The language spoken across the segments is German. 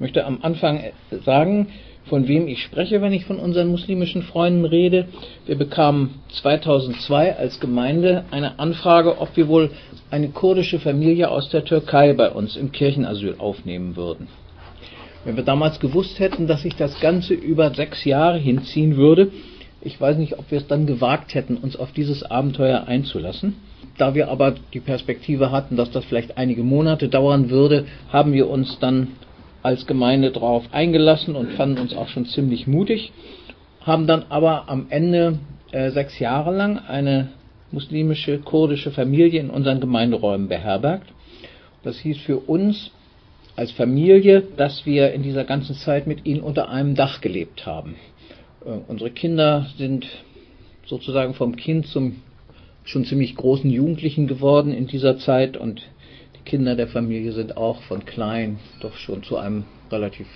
Ich möchte am Anfang sagen, von wem ich spreche, wenn ich von unseren muslimischen Freunden rede. Wir bekamen 2002 als Gemeinde eine Anfrage, ob wir wohl eine kurdische Familie aus der Türkei bei uns im Kirchenasyl aufnehmen würden. Wenn wir damals gewusst hätten, dass sich das Ganze über sechs Jahre hinziehen würde, ich weiß nicht, ob wir es dann gewagt hätten, uns auf dieses Abenteuer einzulassen. Da wir aber die Perspektive hatten, dass das vielleicht einige Monate dauern würde, haben wir uns dann als Gemeinde darauf eingelassen und fanden uns auch schon ziemlich mutig, haben dann aber am Ende äh, sechs Jahre lang eine muslimische kurdische Familie in unseren Gemeinderäumen beherbergt. Das hieß für uns als Familie, dass wir in dieser ganzen Zeit mit ihnen unter einem Dach gelebt haben. Äh, unsere Kinder sind sozusagen vom Kind zum schon ziemlich großen Jugendlichen geworden in dieser Zeit und Kinder der Familie sind auch von klein doch schon zu einem relativ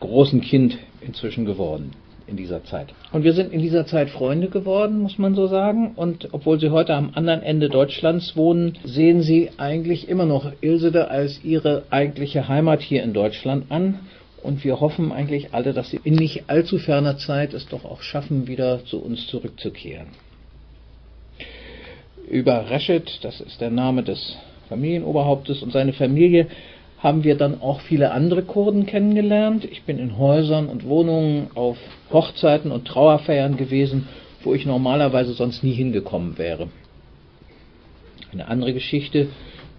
großen Kind inzwischen geworden in dieser Zeit. Und wir sind in dieser Zeit Freunde geworden, muss man so sagen. Und obwohl sie heute am anderen Ende Deutschlands wohnen, sehen sie eigentlich immer noch Ilsede als ihre eigentliche Heimat hier in Deutschland an. Und wir hoffen eigentlich alle, dass sie in nicht allzu ferner Zeit es doch auch schaffen, wieder zu uns zurückzukehren. Über Reschet, das ist der Name des Familienoberhauptes und seine Familie haben wir dann auch viele andere Kurden kennengelernt. Ich bin in Häusern und Wohnungen auf Hochzeiten und Trauerfeiern gewesen, wo ich normalerweise sonst nie hingekommen wäre. Eine andere Geschichte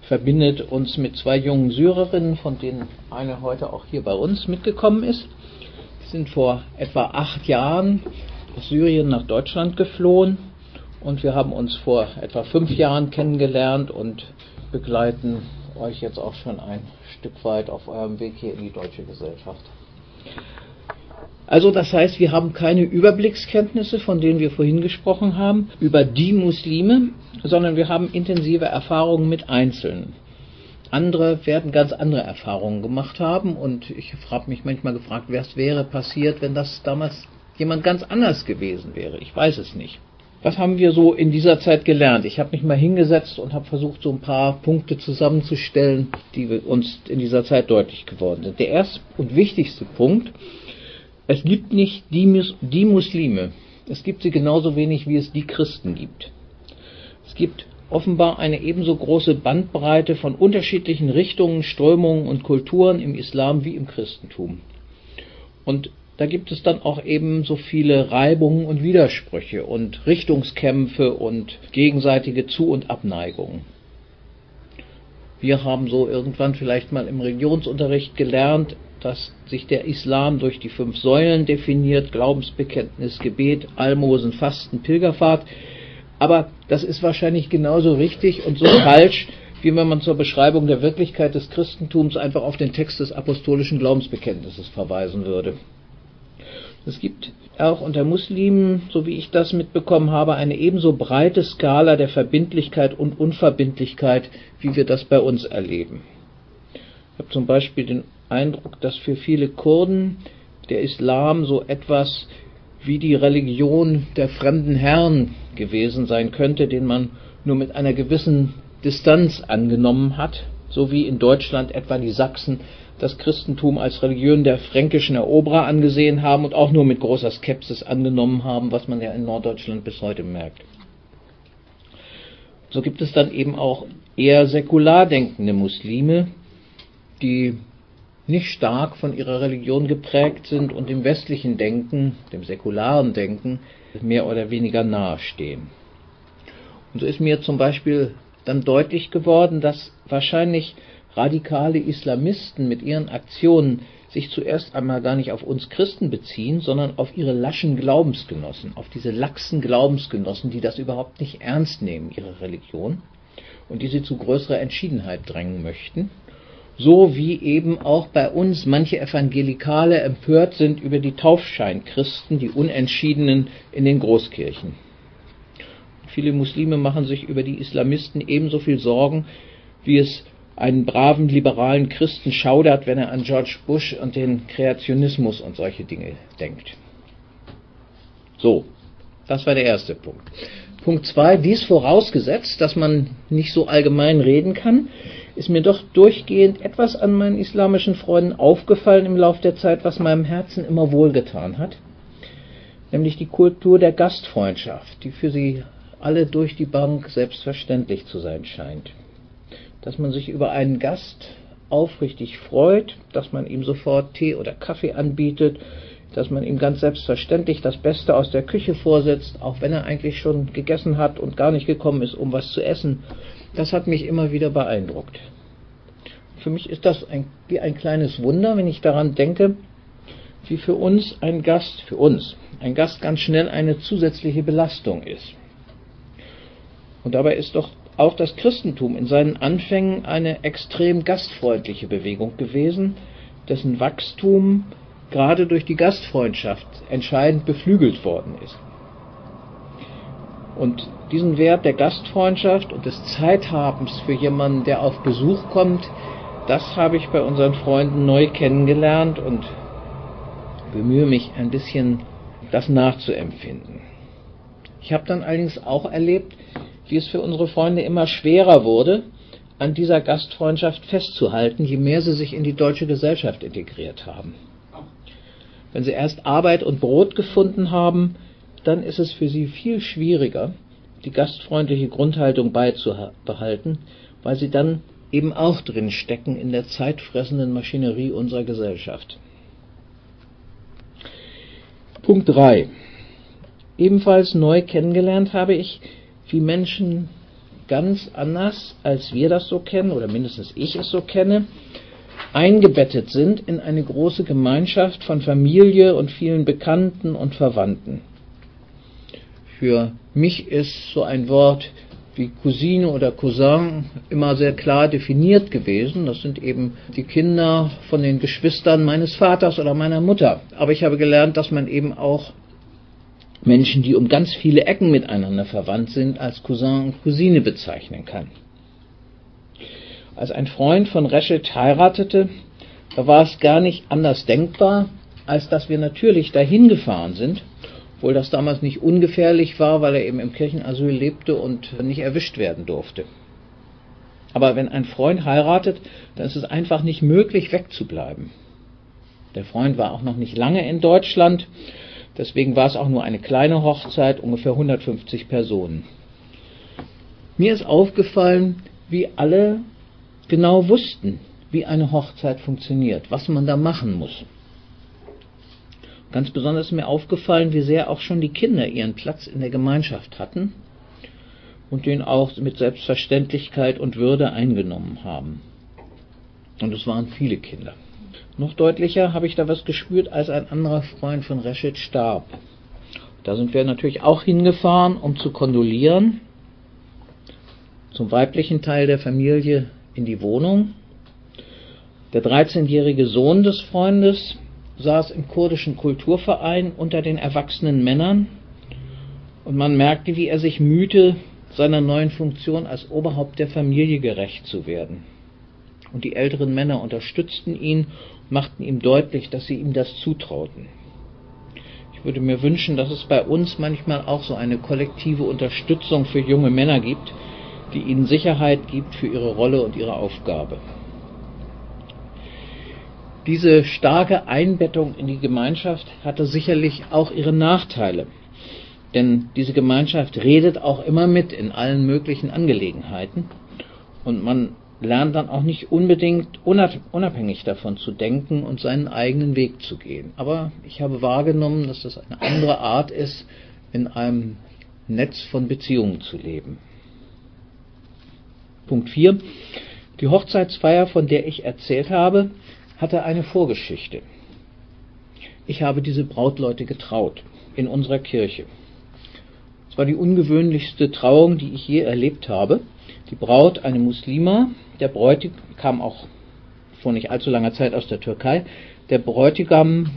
verbindet uns mit zwei jungen Syrerinnen, von denen eine heute auch hier bei uns mitgekommen ist. Sie sind vor etwa acht Jahren aus Syrien nach Deutschland geflohen und wir haben uns vor etwa fünf Jahren kennengelernt und begleiten euch jetzt auch schon ein Stück weit auf eurem Weg hier in die deutsche Gesellschaft. Also das heißt, wir haben keine Überblickskenntnisse, von denen wir vorhin gesprochen haben, über die Muslime, sondern wir haben intensive Erfahrungen mit Einzelnen. Andere werden ganz andere Erfahrungen gemacht haben und ich habe mich manchmal gefragt, was wäre passiert, wenn das damals jemand ganz anders gewesen wäre. Ich weiß es nicht. Was haben wir so in dieser Zeit gelernt? Ich habe mich mal hingesetzt und habe versucht, so ein paar Punkte zusammenzustellen, die uns in dieser Zeit deutlich geworden sind. Der erste und wichtigste Punkt, es gibt nicht die, die Muslime. Es gibt sie genauso wenig, wie es die Christen gibt. Es gibt offenbar eine ebenso große Bandbreite von unterschiedlichen Richtungen, Strömungen und Kulturen im Islam wie im Christentum. Und da gibt es dann auch eben so viele Reibungen und Widersprüche und Richtungskämpfe und gegenseitige Zu- und Abneigungen. Wir haben so irgendwann vielleicht mal im Religionsunterricht gelernt, dass sich der Islam durch die fünf Säulen definiert, Glaubensbekenntnis, Gebet, Almosen, Fasten, Pilgerfahrt. Aber das ist wahrscheinlich genauso richtig und so falsch, wie wenn man zur Beschreibung der Wirklichkeit des Christentums einfach auf den Text des apostolischen Glaubensbekenntnisses verweisen würde. Es gibt auch unter Muslimen, so wie ich das mitbekommen habe, eine ebenso breite Skala der Verbindlichkeit und Unverbindlichkeit, wie wir das bei uns erleben. Ich habe zum Beispiel den Eindruck, dass für viele Kurden der Islam so etwas wie die Religion der fremden Herren gewesen sein könnte, den man nur mit einer gewissen Distanz angenommen hat, so wie in Deutschland etwa die Sachsen das Christentum als Religion der fränkischen Eroberer angesehen haben und auch nur mit großer Skepsis angenommen haben, was man ja in Norddeutschland bis heute merkt. So gibt es dann eben auch eher säkular denkende Muslime, die nicht stark von ihrer Religion geprägt sind und dem westlichen Denken, dem säkularen Denken, mehr oder weniger nahestehen. Und so ist mir zum Beispiel dann deutlich geworden, dass wahrscheinlich radikale Islamisten mit ihren Aktionen sich zuerst einmal gar nicht auf uns Christen beziehen, sondern auf ihre laschen Glaubensgenossen, auf diese laxen Glaubensgenossen, die das überhaupt nicht ernst nehmen, ihre Religion, und die sie zu größerer Entschiedenheit drängen möchten, so wie eben auch bei uns manche Evangelikale empört sind über die Taufscheinchristen, die Unentschiedenen in den Großkirchen. Viele Muslime machen sich über die Islamisten ebenso viel Sorgen, wie es einen braven liberalen Christen schaudert, wenn er an George Bush und den Kreationismus und solche Dinge denkt. So, das war der erste Punkt. Punkt zwei, dies vorausgesetzt, dass man nicht so allgemein reden kann, ist mir doch durchgehend etwas an meinen islamischen Freunden aufgefallen im Laufe der Zeit, was meinem Herzen immer wohlgetan hat, nämlich die Kultur der Gastfreundschaft, die für sie alle durch die Bank selbstverständlich zu sein scheint. Dass man sich über einen Gast aufrichtig freut, dass man ihm sofort Tee oder Kaffee anbietet, dass man ihm ganz selbstverständlich das Beste aus der Küche vorsetzt, auch wenn er eigentlich schon gegessen hat und gar nicht gekommen ist, um was zu essen. Das hat mich immer wieder beeindruckt. Für mich ist das ein, wie ein kleines Wunder, wenn ich daran denke, wie für uns ein Gast, für uns, ein Gast ganz schnell eine zusätzliche Belastung ist. Und dabei ist doch auch das Christentum in seinen Anfängen eine extrem gastfreundliche Bewegung gewesen, dessen Wachstum gerade durch die Gastfreundschaft entscheidend beflügelt worden ist. Und diesen Wert der Gastfreundschaft und des Zeithabens für jemanden, der auf Besuch kommt, das habe ich bei unseren Freunden neu kennengelernt und bemühe mich ein bisschen, das nachzuempfinden. Ich habe dann allerdings auch erlebt, wie es für unsere Freunde immer schwerer wurde, an dieser Gastfreundschaft festzuhalten, je mehr sie sich in die deutsche Gesellschaft integriert haben. Wenn sie erst Arbeit und Brot gefunden haben, dann ist es für sie viel schwieriger, die gastfreundliche Grundhaltung beizubehalten, weil sie dann eben auch drin stecken in der zeitfressenden Maschinerie unserer Gesellschaft. Punkt 3. Ebenfalls neu kennengelernt habe ich, wie Menschen ganz anders, als wir das so kennen, oder mindestens ich es so kenne, eingebettet sind in eine große Gemeinschaft von Familie und vielen Bekannten und Verwandten. Für mich ist so ein Wort wie Cousine oder Cousin immer sehr klar definiert gewesen. Das sind eben die Kinder von den Geschwistern meines Vaters oder meiner Mutter. Aber ich habe gelernt, dass man eben auch Menschen, die um ganz viele Ecken miteinander verwandt sind, als Cousin und Cousine bezeichnen kann. Als ein Freund von Reschet heiratete, da war es gar nicht anders denkbar, als dass wir natürlich dahin gefahren sind, obwohl das damals nicht ungefährlich war, weil er eben im Kirchenasyl lebte und nicht erwischt werden durfte. Aber wenn ein Freund heiratet, dann ist es einfach nicht möglich, wegzubleiben. Der Freund war auch noch nicht lange in Deutschland, deswegen war es auch nur eine kleine Hochzeit, ungefähr 150 Personen. Mir ist aufgefallen, wie alle genau wussten, wie eine Hochzeit funktioniert, was man da machen muss. Ganz besonders ist mir aufgefallen, wie sehr auch schon die Kinder ihren Platz in der Gemeinschaft hatten und den auch mit Selbstverständlichkeit und Würde eingenommen haben. Und es waren viele Kinder. Noch deutlicher habe ich da was gespürt, als ein anderer Freund von Rashid starb. Da sind wir natürlich auch hingefahren, um zu kondolieren. Zum weiblichen Teil der Familie in die Wohnung. Der 13-jährige Sohn des Freundes saß im kurdischen Kulturverein unter den erwachsenen Männern und man merkte, wie er sich mühte, seiner neuen Funktion als Oberhaupt der Familie gerecht zu werden. Und die älteren Männer unterstützten ihn, machten ihm deutlich, dass sie ihm das zutrauten. Ich würde mir wünschen, dass es bei uns manchmal auch so eine kollektive Unterstützung für junge Männer gibt, die ihnen Sicherheit gibt für ihre Rolle und ihre Aufgabe. Diese starke Einbettung in die Gemeinschaft hatte sicherlich auch ihre Nachteile. Denn diese Gemeinschaft redet auch immer mit in allen möglichen Angelegenheiten und man lernt dann auch nicht unbedingt unabhängig davon zu denken und seinen eigenen Weg zu gehen. Aber ich habe wahrgenommen, dass das eine andere Art ist, in einem Netz von Beziehungen zu leben. Punkt 4. Die Hochzeitsfeier, von der ich erzählt habe, hatte eine Vorgeschichte. Ich habe diese Brautleute getraut in unserer Kirche. Es war die ungewöhnlichste Trauung, die ich je erlebt habe. Die Braut, eine Muslima, der Bräutigam kam auch vor nicht allzu langer Zeit aus der Türkei. Der Bräutigam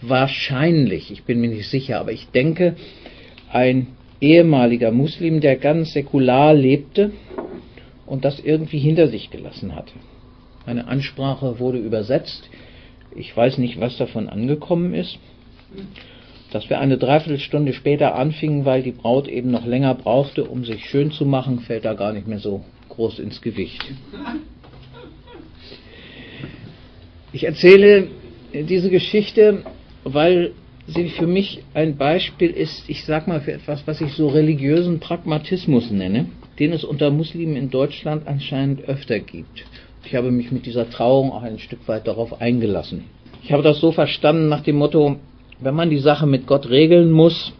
wahrscheinlich, ich bin mir nicht sicher, aber ich denke, ein ehemaliger Muslim, der ganz säkular lebte und das irgendwie hinter sich gelassen hatte. Meine Ansprache wurde übersetzt. Ich weiß nicht, was davon angekommen ist. Dass wir eine Dreiviertelstunde später anfingen, weil die Braut eben noch länger brauchte, um sich schön zu machen, fällt da gar nicht mehr so groß ins Gewicht. Ich erzähle diese Geschichte, weil sie für mich ein Beispiel ist, ich sag mal, für etwas, was ich so religiösen Pragmatismus nenne, den es unter Muslimen in Deutschland anscheinend öfter gibt. Ich habe mich mit dieser Trauung auch ein Stück weit darauf eingelassen. Ich habe das so verstanden nach dem Motto, wenn man die Sache mit Gott regeln muss,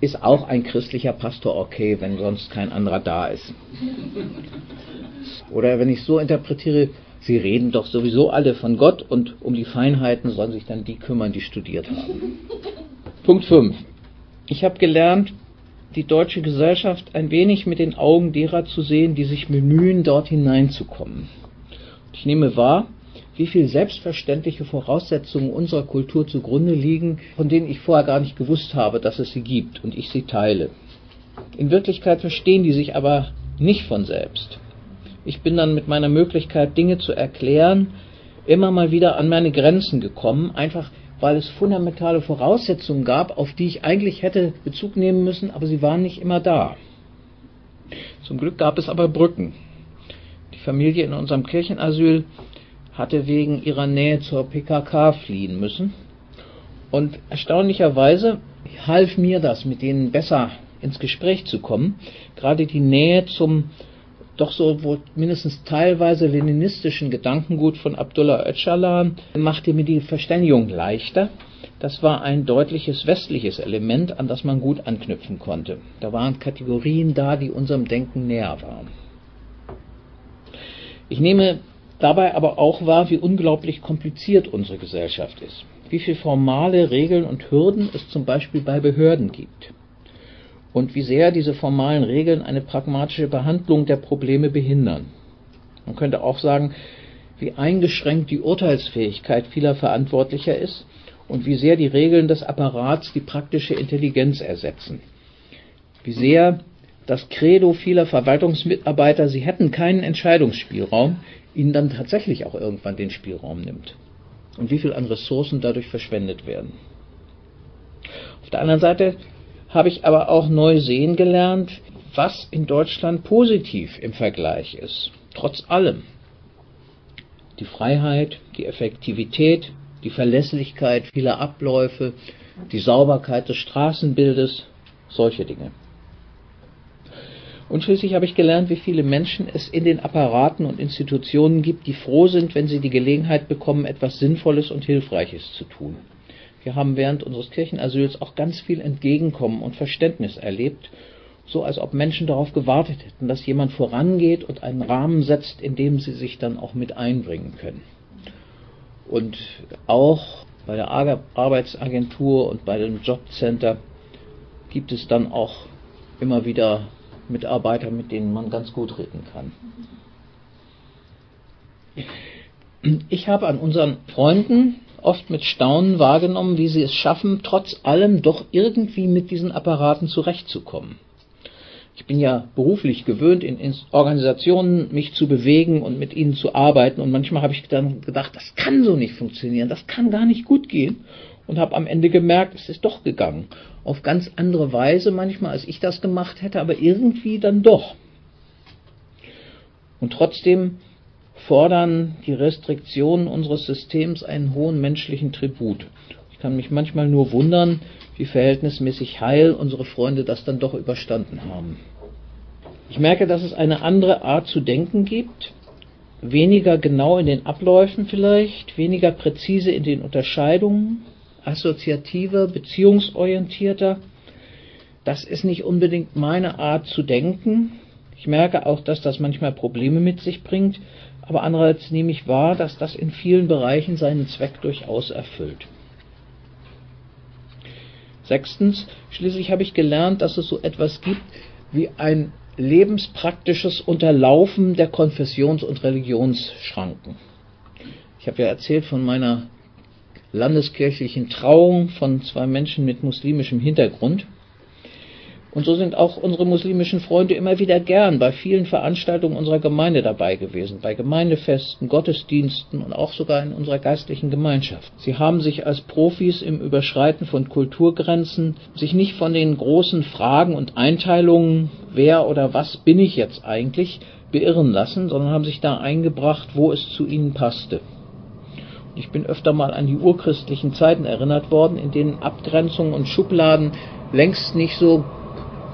ist auch ein christlicher Pastor okay, wenn sonst kein anderer da ist. Oder wenn ich so interpretiere, sie reden doch sowieso alle von Gott und um die Feinheiten sollen sich dann die kümmern, die studiert haben. Punkt 5. Ich habe gelernt, die deutsche Gesellschaft ein wenig mit den Augen derer zu sehen, die sich bemühen, dort hineinzukommen. Ich nehme wahr, wie viel selbstverständliche Voraussetzungen unserer Kultur zugrunde liegen, von denen ich vorher gar nicht gewusst habe, dass es sie gibt und ich sie teile. In Wirklichkeit verstehen die sich aber nicht von selbst. Ich bin dann mit meiner Möglichkeit, Dinge zu erklären, immer mal wieder an meine Grenzen gekommen, einfach weil es fundamentale Voraussetzungen gab, auf die ich eigentlich hätte Bezug nehmen müssen, aber sie waren nicht immer da. Zum Glück gab es aber Brücken. Die Familie in unserem Kirchenasyl hatte wegen ihrer Nähe zur PKK fliehen müssen. Und erstaunlicherweise half mir das, mit denen besser ins Gespräch zu kommen. Gerade die Nähe zum doch so wohl mindestens teilweise leninistischen Gedankengut von Abdullah Öcalan machte mir die Verständigung leichter. Das war ein deutliches westliches Element, an das man gut anknüpfen konnte. Da waren Kategorien da, die unserem Denken näher waren. Ich nehme dabei aber auch wahr, wie unglaublich kompliziert unsere Gesellschaft ist. Wie viele formale Regeln und Hürden es zum Beispiel bei Behörden gibt. Und wie sehr diese formalen Regeln eine pragmatische Behandlung der Probleme behindern. Man könnte auch sagen, wie eingeschränkt die Urteilsfähigkeit vieler Verantwortlicher ist und wie sehr die Regeln des Apparats die praktische Intelligenz ersetzen. Wie sehr das Credo vieler Verwaltungsmitarbeiter, sie hätten keinen Entscheidungsspielraum, ihnen dann tatsächlich auch irgendwann den Spielraum nimmt. Und wie viel an Ressourcen dadurch verschwendet werden. Auf der anderen Seite habe ich aber auch neu sehen gelernt, was in Deutschland positiv im Vergleich ist. Trotz allem. Die Freiheit, die Effektivität, die Verlässlichkeit vieler Abläufe, die Sauberkeit des Straßenbildes, solche Dinge. Und schließlich habe ich gelernt, wie viele Menschen es in den Apparaten und Institutionen gibt, die froh sind, wenn sie die Gelegenheit bekommen, etwas Sinnvolles und Hilfreiches zu tun. Wir haben während unseres Kirchenasyls auch ganz viel Entgegenkommen und Verständnis erlebt, so als ob Menschen darauf gewartet hätten, dass jemand vorangeht und einen Rahmen setzt, in dem sie sich dann auch mit einbringen können. Und auch bei der Arbeitsagentur und bei dem Jobcenter gibt es dann auch immer wieder Mitarbeiter, mit denen man ganz gut reden kann. Ich habe an unseren Freunden oft mit Staunen wahrgenommen, wie sie es schaffen, trotz allem doch irgendwie mit diesen Apparaten zurechtzukommen. Ich bin ja beruflich gewöhnt, in Organisationen mich zu bewegen und mit ihnen zu arbeiten. Und manchmal habe ich dann gedacht, das kann so nicht funktionieren, das kann gar nicht gut gehen. Und habe am Ende gemerkt, es ist doch gegangen auf ganz andere Weise manchmal, als ich das gemacht hätte, aber irgendwie dann doch. Und trotzdem fordern die Restriktionen unseres Systems einen hohen menschlichen Tribut. Ich kann mich manchmal nur wundern, wie verhältnismäßig heil unsere Freunde das dann doch überstanden haben. Ich merke, dass es eine andere Art zu denken gibt, weniger genau in den Abläufen vielleicht, weniger präzise in den Unterscheidungen, assoziativer, beziehungsorientierter. Das ist nicht unbedingt meine Art zu denken. Ich merke auch, dass das manchmal Probleme mit sich bringt, aber andererseits nehme ich wahr, dass das in vielen Bereichen seinen Zweck durchaus erfüllt. Sechstens, schließlich habe ich gelernt, dass es so etwas gibt wie ein lebenspraktisches Unterlaufen der Konfessions- und Religionsschranken. Ich habe ja erzählt von meiner landeskirchlichen Trauung von zwei Menschen mit muslimischem Hintergrund. Und so sind auch unsere muslimischen Freunde immer wieder gern bei vielen Veranstaltungen unserer Gemeinde dabei gewesen, bei Gemeindefesten, Gottesdiensten und auch sogar in unserer geistlichen Gemeinschaft. Sie haben sich als Profis im Überschreiten von Kulturgrenzen sich nicht von den großen Fragen und Einteilungen, wer oder was bin ich jetzt eigentlich, beirren lassen, sondern haben sich da eingebracht, wo es zu ihnen passte. Ich bin öfter mal an die urchristlichen Zeiten erinnert worden, in denen Abgrenzungen und Schubladen längst nicht so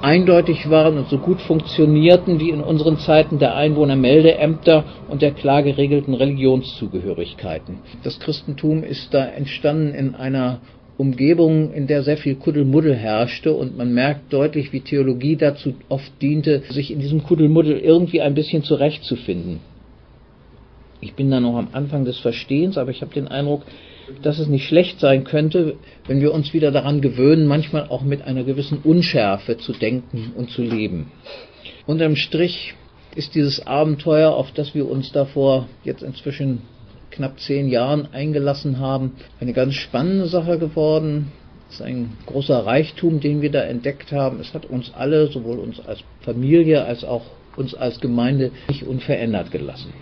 eindeutig waren und so gut funktionierten wie in unseren Zeiten der Einwohnermeldeämter und der klar geregelten Religionszugehörigkeiten. Das Christentum ist da entstanden in einer Umgebung, in der sehr viel Kuddelmuddel herrschte und man merkt deutlich, wie Theologie dazu oft diente, sich in diesem Kuddelmuddel irgendwie ein bisschen zurechtzufinden. Ich bin da noch am Anfang des Verstehens, aber ich habe den Eindruck, dass es nicht schlecht sein könnte, wenn wir uns wieder daran gewöhnen, manchmal auch mit einer gewissen Unschärfe zu denken und zu leben. Unterm Strich ist dieses Abenteuer, auf das wir uns davor jetzt inzwischen knapp zehn Jahren eingelassen haben, eine ganz spannende Sache geworden. Es ist ein großer Reichtum, den wir da entdeckt haben. Es hat uns alle, sowohl uns als Familie als auch uns als Gemeinde, nicht unverändert gelassen.